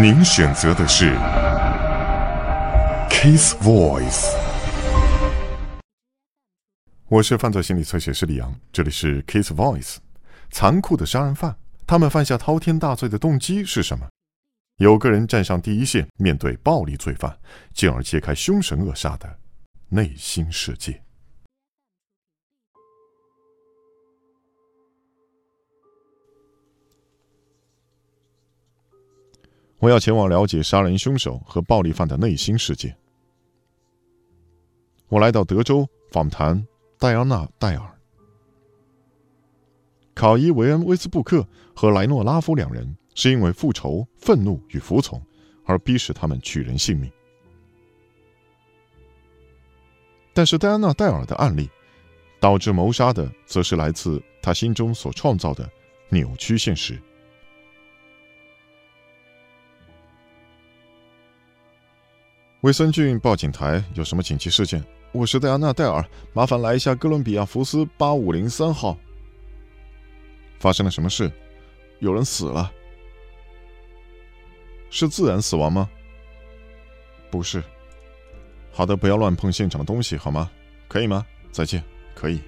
您选择的是 Case Voice。我是犯罪心理测写师李阳，这里是 Case Voice。残酷的杀人犯，他们犯下滔天大罪的动机是什么？有个人站上第一线，面对暴力罪犯，进而揭开凶神恶煞的内心世界。我要前往了解杀人凶手和暴力犯的内心世界。我来到德州访谈戴安娜·戴尔。考伊·维恩·威斯布克和莱诺拉夫两人是因为复仇、愤怒与服从而逼使他们取人性命。但是戴安娜·戴尔的案例，导致谋杀的，则是来自他心中所创造的扭曲现实。威森郡报警台有什么紧急事件？我是戴安娜·戴尔，麻烦来一下哥伦比亚福斯八五零三号。发生了什么事？有人死了。是自然死亡吗？不是。好的，不要乱碰现场的东西，好吗？可以吗？再见。可以。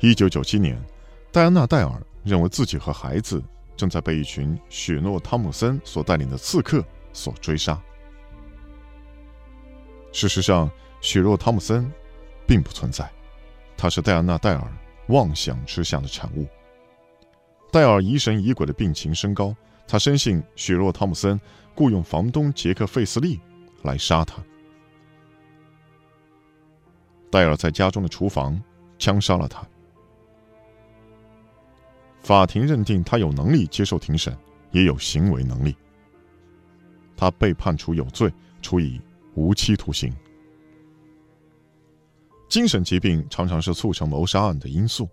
一九九七年，戴安娜·戴尔认为自己和孩子正在被一群雪诺·汤姆森所带领的刺客。所追杀。事实上，雪若·汤姆森并不存在，他是戴安娜·戴尔妄想之下的产物。戴尔疑神疑鬼的病情升高，他深信雪若·汤姆森雇佣房东杰克·费斯利来杀他。戴尔在家中的厨房枪杀了他。法庭认定他有能力接受庭审，也有行为能力。他被判处有罪，处以无期徒刑。精神疾病常常是促成谋杀案的因素。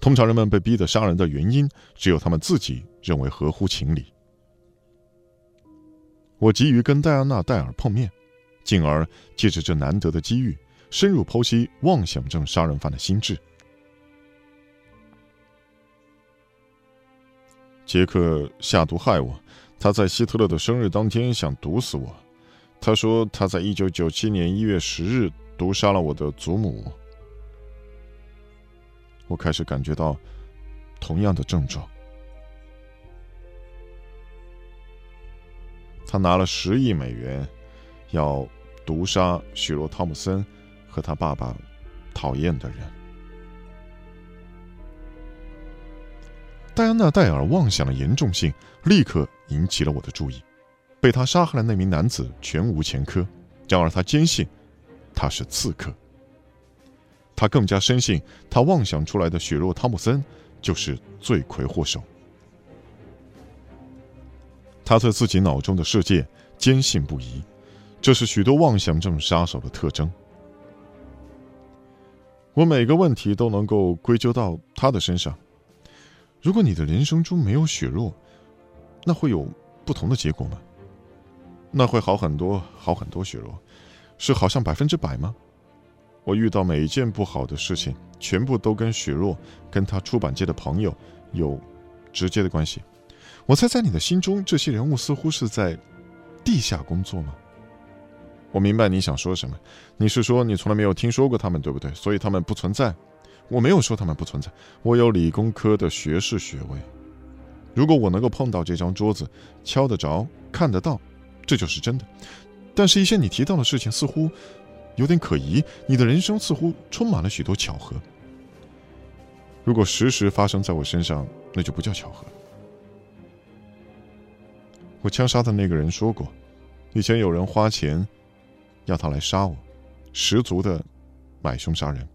通常人们被逼的杀人的原因，只有他们自己认为合乎情理。我急于跟戴安娜·戴尔碰面，进而借着这难得的机遇，深入剖析妄想症杀人犯的心智。杰克下毒害我。他在希特勒的生日当天想毒死我。他说他在一九九七年一月十日毒杀了我的祖母。我开始感觉到同样的症状。他拿了十亿美元，要毒杀许罗·汤姆森和他爸爸讨厌的人。戴安娜·戴尔妄想的严重性立刻。引起了我的注意，被他杀害的那名男子全无前科，然而他坚信他是刺客。他更加深信他妄想出来的雪若·汤姆森就是罪魁祸首。他对自己脑中的世界坚信不疑，这是许多妄想症杀手的特征。我每个问题都能够归咎到他的身上。如果你的人生中没有雪若，那会有不同的结果吗？那会好很多，好很多。雪若，是好像百分之百吗？我遇到每一件不好的事情，全部都跟雪若跟他出版界的朋友有直接的关系。我猜，在你的心中，这些人物似乎是在地下工作吗？我明白你想说什么。你是说你从来没有听说过他们，对不对？所以他们不存在。我没有说他们不存在。我有理工科的学士学位。如果我能够碰到这张桌子，敲得着，看得到，这就是真的。但是，一些你提到的事情似乎有点可疑。你的人生似乎充满了许多巧合。如果时时发生在我身上，那就不叫巧合。我枪杀的那个人说过，以前有人花钱要他来杀我，十足的买凶杀人。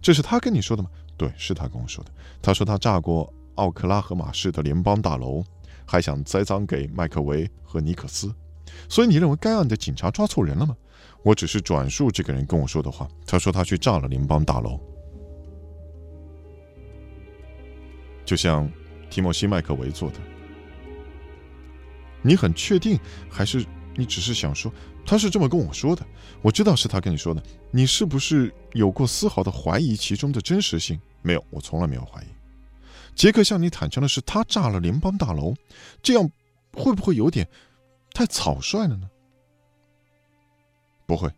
这是他跟你说的吗？对，是他跟我说的。他说他炸过。奥克拉荷马市的联邦大楼，还想栽赃给麦克维和尼克斯，所以你认为该案的警察抓错人了吗？我只是转述这个人跟我说的话。他说他去炸了联邦大楼，就像提莫西·麦克维做的。你很确定，还是你只是想说他是这么跟我说的？我知道是他跟你说的。你是不是有过丝毫的怀疑其中的真实性？没有，我从来没有怀疑。杰克向你坦诚的是他炸了联邦大楼，这样会不会有点太草率了呢？不会，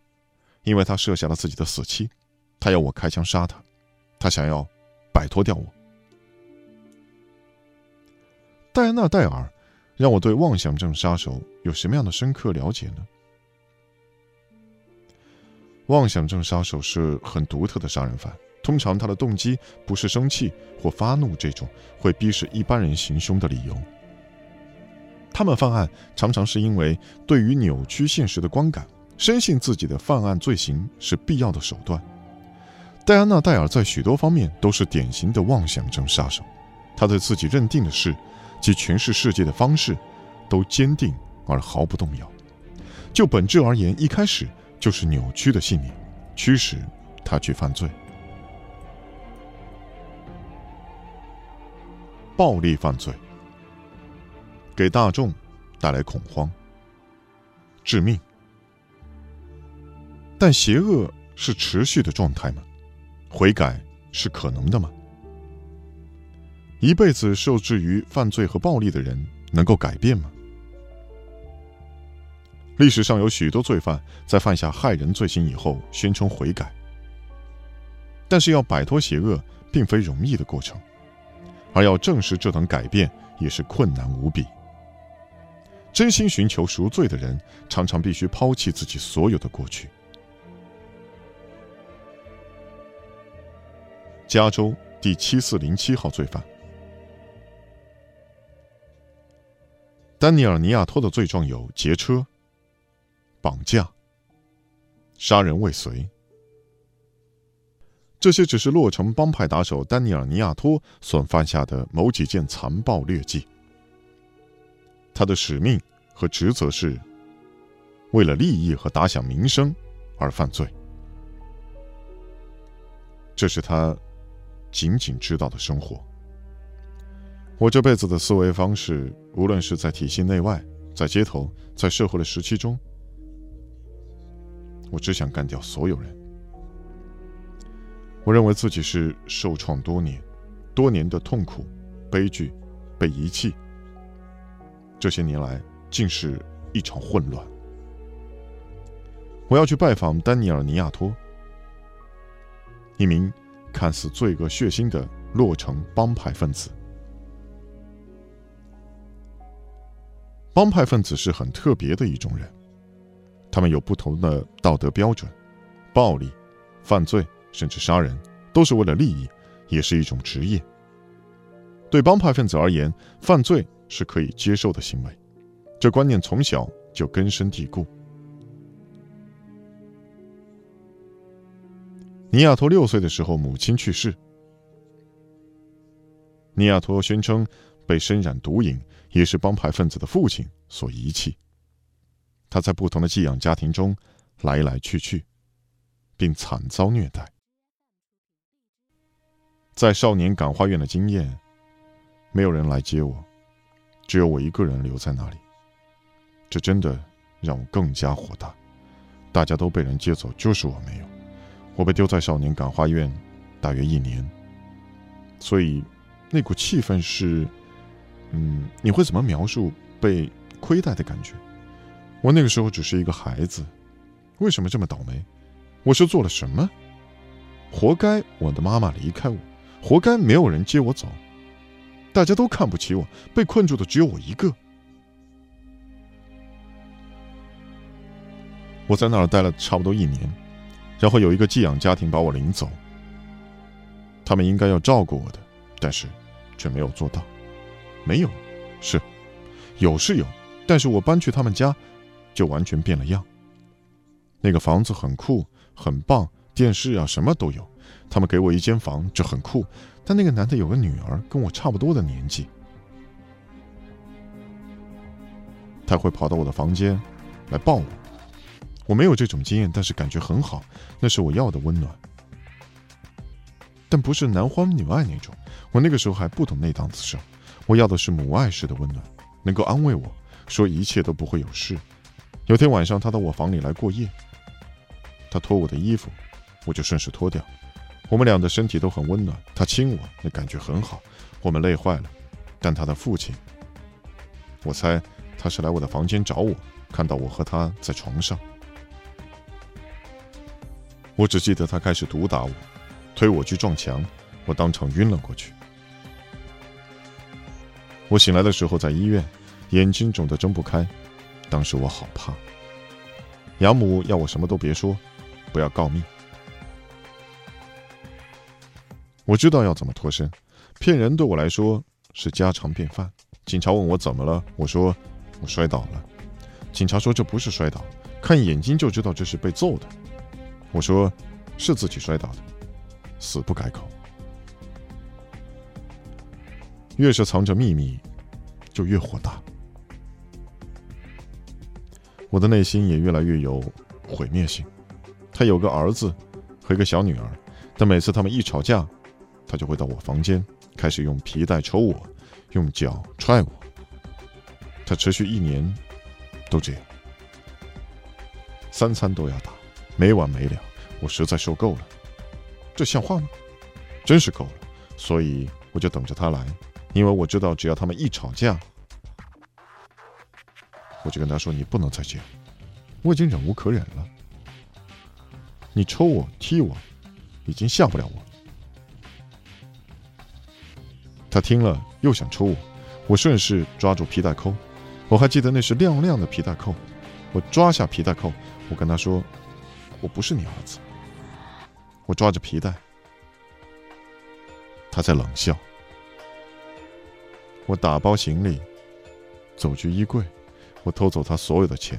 因为他设下了自己的死期，他要我开枪杀他，他想要摆脱掉我。戴安娜·戴尔让我对妄想症杀手有什么样的深刻了解呢？妄想症杀手是很独特的杀人犯，通常他的动机不是生气或发怒这种会逼使一般人行凶的理由。他们犯案常常是因为对于扭曲现实的观感。深信自己的犯案罪行是必要的手段。戴安娜·戴尔在许多方面都是典型的妄想症杀手，他对自己认定的事及诠释世界的方式都坚定而毫不动摇。就本质而言，一开始就是扭曲的信念驱使他去犯罪。暴力犯罪给大众带来恐慌，致命。但邪恶是持续的状态吗？悔改是可能的吗？一辈子受制于犯罪和暴力的人能够改变吗？历史上有许多罪犯在犯下害人罪行以后宣称悔改，但是要摆脱邪恶并非容易的过程，而要证实这等改变也是困难无比。真心寻求赎罪的人常常必须抛弃自己所有的过去。加州第七四零七号罪犯丹尼尔·尼亚托的罪状有劫车、绑架、杀人未遂。这些只是洛城帮派打手丹尼尔·尼亚托所犯下的某几件残暴劣迹。他的使命和职责是为了利益和打响名声而犯罪，这是他。仅仅知道的生活。我这辈子的思维方式，无论是在体系内外，在街头，在社会的时期中，我只想干掉所有人。我认为自己是受创多年，多年的痛苦、悲剧、被遗弃，这些年来竟是一场混乱。我要去拜访丹尼尔·尼亚托，一名。看似罪恶血腥的洛城帮派分子。帮派分子是很特别的一种人，他们有不同的道德标准，暴力、犯罪甚至杀人都是为了利益，也是一种职业。对帮派分子而言，犯罪是可以接受的行为，这观念从小就根深蒂固。尼亚托六岁的时候，母亲去世。尼亚托宣称被身染毒瘾，也是帮派分子的父亲所遗弃。他在不同的寄养家庭中来来去去，并惨遭虐待。在少年感化院的经验，没有人来接我，只有我一个人留在那里。这真的让我更加火大。大家都被人接走，就是我没有。我被丢在少年感化院，大约一年。所以，那股气氛是，嗯，你会怎么描述被亏待的感觉？我那个时候只是一个孩子，为什么这么倒霉？我是做了什么？活该我的妈妈离开我，活该没有人接我走，大家都看不起我，被困住的只有我一个。我在那儿待了差不多一年。然后有一个寄养家庭把我领走，他们应该要照顾我的，但是却没有做到。没有，是，有是有，但是我搬去他们家，就完全变了样。那个房子很酷，很棒，电视啊什么都有。他们给我一间房，这很酷。但那个男的有个女儿，跟我差不多的年纪，他会跑到我的房间来抱我。我没有这种经验，但是感觉很好，那是我要的温暖，但不是男欢女爱那种。我那个时候还不懂那档子事，我要的是母爱式的温暖，能够安慰我说一切都不会有事。有天晚上，他到我房里来过夜，他脱我的衣服，我就顺势脱掉，我们俩的身体都很温暖，他亲我，那感觉很好。我们累坏了，但他的父亲，我猜他是来我的房间找我，看到我和他在床上。我只记得他开始毒打我，推我去撞墙，我当场晕了过去。我醒来的时候在医院，眼睛肿得睁不开，当时我好怕。养母要我什么都别说，不要告密。我知道要怎么脱身，骗人对我来说是家常便饭。警察问我怎么了，我说我摔倒了。警察说这不是摔倒，看眼睛就知道这是被揍的。我说是自己摔倒的，死不改口。越是藏着秘密，就越火大。我的内心也越来越有毁灭性。他有个儿子和一个小女儿，但每次他们一吵架。他就会到我房间，开始用皮带抽我，用脚踹我。他持续一年，都这样，三餐都要打，没完没了。我实在受够了，这像话吗？真是够了。所以我就等着他来，因为我知道，只要他们一吵架，我就跟他说：“你不能再这样，我已经忍无可忍了。你抽我、踢我，已经吓不了我。”他听了又想抽我，我顺势抓住皮带扣，我还记得那是亮亮的皮带扣，我抓下皮带扣，我跟他说：“我不是你儿子。”我抓着皮带，他在冷笑。我打包行李，走去衣柜，我偷走他所有的钱。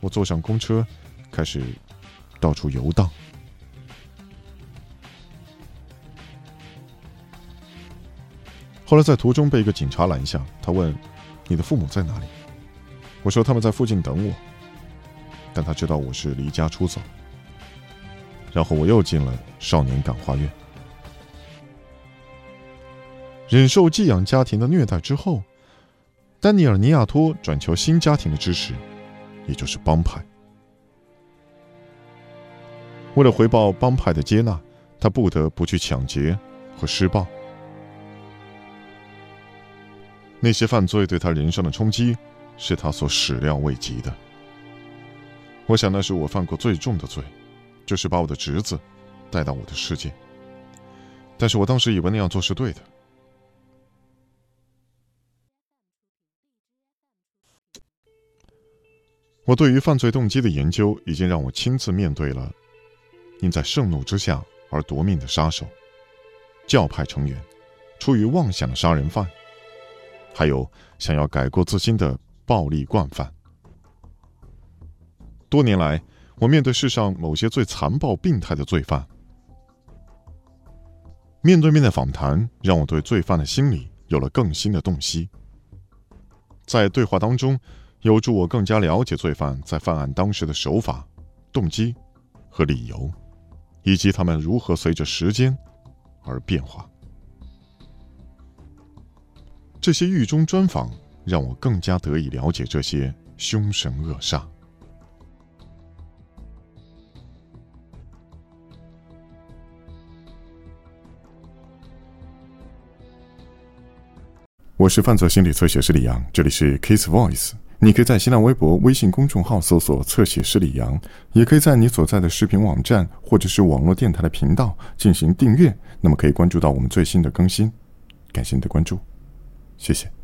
我坐上公车，开始到处游荡。后来在途中被一个警察拦下，他问：“你的父母在哪里？”我说：“他们在附近等我。”但他知道我是离家出走。然后我又进了少年感化院，忍受寄养家庭的虐待之后，丹尼尔·尼亚托转求新家庭的支持，也就是帮派。为了回报帮派的接纳，他不得不去抢劫和施暴。那些犯罪对他人生的冲击，是他所始料未及的。我想那是我犯过最重的罪，就是把我的侄子带到我的世界。但是我当时以为那样做是对的。我对于犯罪动机的研究，已经让我亲自面对了因在盛怒之下而夺命的杀手、教派成员、出于妄想的杀人犯。还有想要改过自新的暴力惯犯。多年来，我面对世上某些最残暴、病态的罪犯，面对面的访谈让我对罪犯的心理有了更新的洞悉。在对话当中，有助我更加了解罪犯在犯案当时的手法、动机和理由，以及他们如何随着时间而变化。这些狱中专访让我更加得以了解这些凶神恶煞。我是犯罪心理测写师李阳，这里是 Case Voice。你可以在新浪微博、微信公众号搜索“侧写师李阳”，也可以在你所在的视频网站或者是网络电台的频道进行订阅，那么可以关注到我们最新的更新。感谢你的关注。谢谢。